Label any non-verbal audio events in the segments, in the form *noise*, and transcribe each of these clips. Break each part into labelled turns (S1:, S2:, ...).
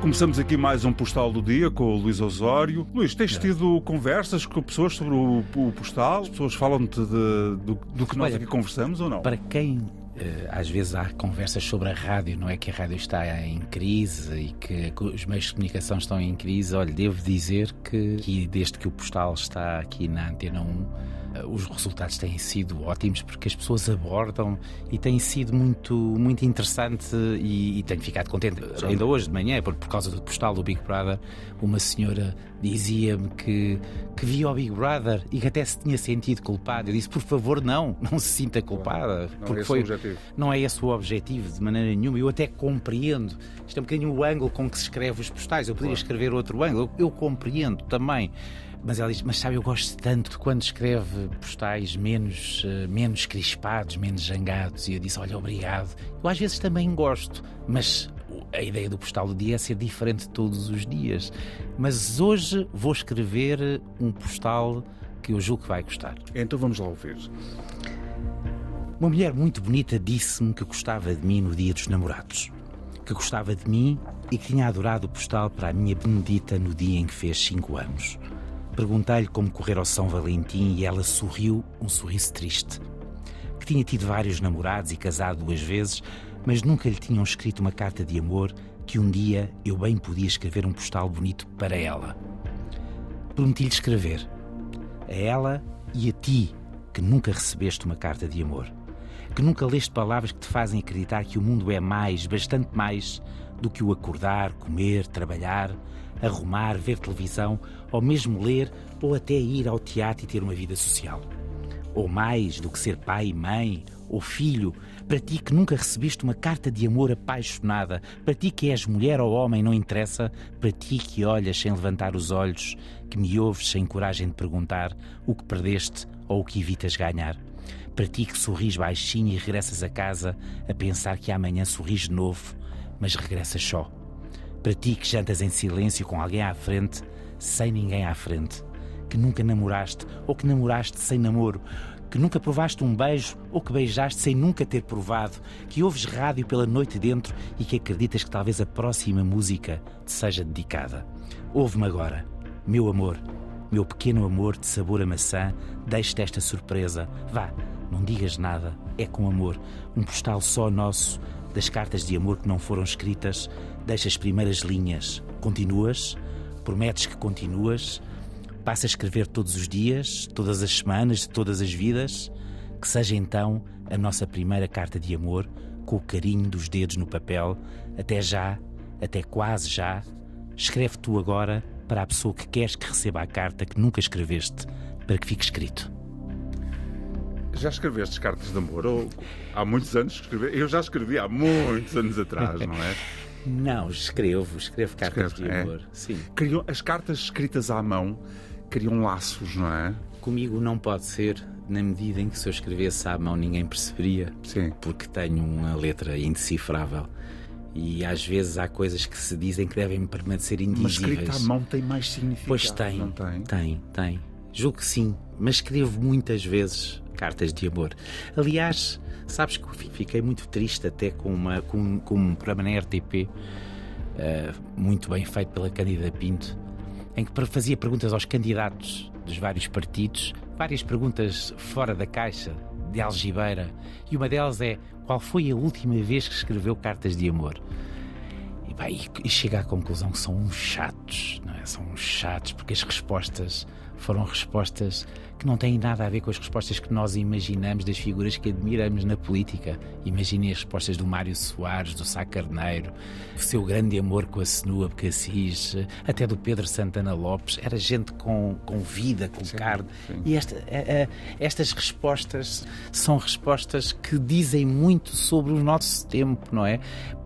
S1: Começamos aqui mais um postal do dia com o Luís Osório. Luís, tens
S2: É.
S1: tido conversas com pessoas sobre o, o postal? As pessoas falam-te do, do que nós
S2: Olha,
S1: aqui conversamos ou não?
S2: Para quem eh, às vezes há conversas sobre a rádio, não é que a rádio está em crise e que os meios de comunicação estão em crise. Olha, devo dizer que, que desde que o postal está aqui na Antena 1, eh, os resultados têm sido ótimos porque as pessoas abordam e tem sido muito, muito interessante e, e tenho ficado contente. Ainda hoje de manhã, por, por causa do postal do Big Brother, uma senhora dizia-me que, que via o Big Brother e que até se tinha sentido culpada. Eu disse, por favor, não, não se sinta culpada.
S1: Não é
S2: porque
S1: esse
S2: foi,
S1: o objetivo.
S2: não é esse o objetivo de maneira nenhuma. Eu até compreendo. Isto é um bocadinho o ângulo com que se escreve os postais. Eu poderia escrever outro ângulo. Eu, eu compreendo também. Mas ela diz, mas sabe, eu gosto tanto de quando escreve postais menos, eh, menos crispados, menos zangados. E eu disse, olha, obrigado. Eu às vezes também gosto, mas a ideia do postal do dia é ser diferente todos os dias. Mas hoje vou escrever um postal que eu julgo que vai gostar.
S1: Então vamos lá ouvir.
S2: Uma mulher muito bonita disse-me que gostava de mim no dia dos namorados. Que gostava de mim e que tinha adorado o postal para a minha Benedita no dia em que fez cinco anos. Perguntei-lhe como correr ao São Valentim e ela sorriu um sorriso triste. Que tinha tido vários namorados e casado duas vezes, mas nunca lhe tinham escrito uma carta de amor que um dia eu bem podia escrever um postal bonito para ela. Prometi-lhe escrever. A ela e a ti, que nunca recebeste uma carta de amor. Que nunca leste palavras que te fazem acreditar que o mundo é mais, bastante mais, do que o acordar, comer, trabalhar, arrumar, ver televisão, ou mesmo ler, ou até ir ao teatro e ter uma vida social. Ou mais do que ser pai mãe, ou filho, para ti que nunca recebeste uma carta de amor apaixonada, para ti que és mulher ou homem, não interessa, para ti que olhas sem levantar os olhos, que me ouves sem coragem de perguntar o que perdeste ou o que evitas ganhar. Para ti que sorris baixinho e regressas a casa a pensar que amanhã sorris de novo, mas regressas só. Para ti que jantas em silêncio com alguém à frente, sem ninguém à frente. Que nunca namoraste ou que namoraste sem namoro. Que nunca provaste um beijo ou que beijaste sem nunca ter provado. Que ouves rádio pela noite dentro e que acreditas que talvez a próxima música te seja dedicada. Ouve-me agora, meu amor, meu pequeno amor de sabor a maçã, deixe-te esta surpresa. Vá, não digas nada, é com amor. Um postal só nosso, das cartas de amor que não foram escritas. Deixa as primeiras linhas. Continuas? Prometes que continuas? Passa a escrever todos os dias, todas as semanas, de todas as vidas? Que seja então a nossa primeira carta de amor, com o carinho dos dedos no papel. Até já, até quase já. Escreve tu agora para a pessoa que queres que receba a carta que nunca escreveste, para que fique escrito.
S1: Já escreveste cartas de amor? Ou há muitos anos que escrevi? Eu já escrevi há muitos anos atrás, não é? *laughs*
S2: Não, escrevo, escrevo cartas
S1: Escreve,
S2: de
S1: é?
S2: amor. Sim.
S1: Criam, as cartas escritas à mão criam laços, não é?
S2: Comigo não pode ser, na medida em que se eu escrevesse à mão ninguém perceberia,
S1: Sim.
S2: porque tenho uma letra indecifrável. E às vezes há coisas que se dizem que devem permanecer
S1: Mas
S2: indizíveis.
S1: escrita à mão tem mais significado.
S2: Pois tem,
S1: Não tem?
S2: tem, tem. Julgo que sim, mas escrevo muitas vezes cartas de amor. Aliás, sabes que fi- fiquei muito triste até com, uma, com, com um programa na RTP, eh, muito bem feito pela Cândida Pinto, em que fazia perguntas aos candidatos dos vários partidos, várias perguntas fora da caixa, de algibeira, e uma delas é qual foi a última vez que escreveu cartas de amor? E, pá, e, e chega à conclusão que são uns chatos, não é? São uns chatos porque as respostas foram respostas que não têm nada a ver com as respostas que nós imaginamos das figuras que admiramos na política. Imaginem as respostas do Mário Soares, do Sá Carneiro, o seu grande amor com a Senua Becassis, até do Pedro Santana Lopes. Era gente com, com vida, com carne. E esta, a- a- estas respostas são respostas que dizem muito sobre o nosso tempo, não é?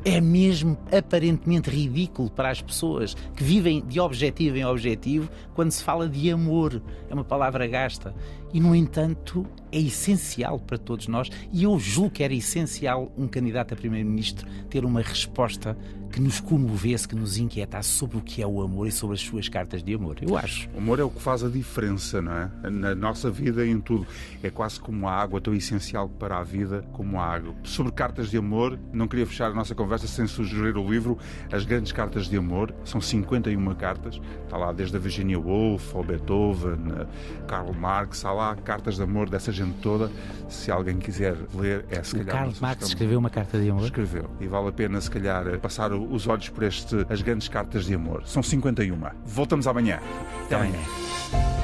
S2: É mesmo aparentemente ridículo para as pessoas que vivem de objetivo em objetivo quando se fala de amor. É uma palavra gasta. E, no entanto, é essencial para todos nós, e eu julgo que era essencial um candidato a primeiro-ministro ter uma resposta que nos comovesse, que nos inquietasse sobre o que é o amor e sobre as suas cartas de amor. Eu acho.
S1: O amor é o que faz a diferença, não é? Na nossa vida e em tudo. É quase como a água, tão essencial para a vida como a água. Sobre cartas de amor, não queria fechar a nossa conversa sem sugerir o livro As Grandes Cartas de Amor. São 51 cartas. Está lá desde a Virginia Woolf ao Beethoven, Karl Marx. Há lá cartas de amor dessa gente toda. Se alguém quiser ler, é se
S2: o
S1: calhar.
S2: Karl Marx escreveu uma carta de amor?
S1: Escreveu. E vale a pena, se calhar, passar os olhos por este As Grandes Cartas de Amor. São 51. Voltamos amanhã.
S2: Até amanhã.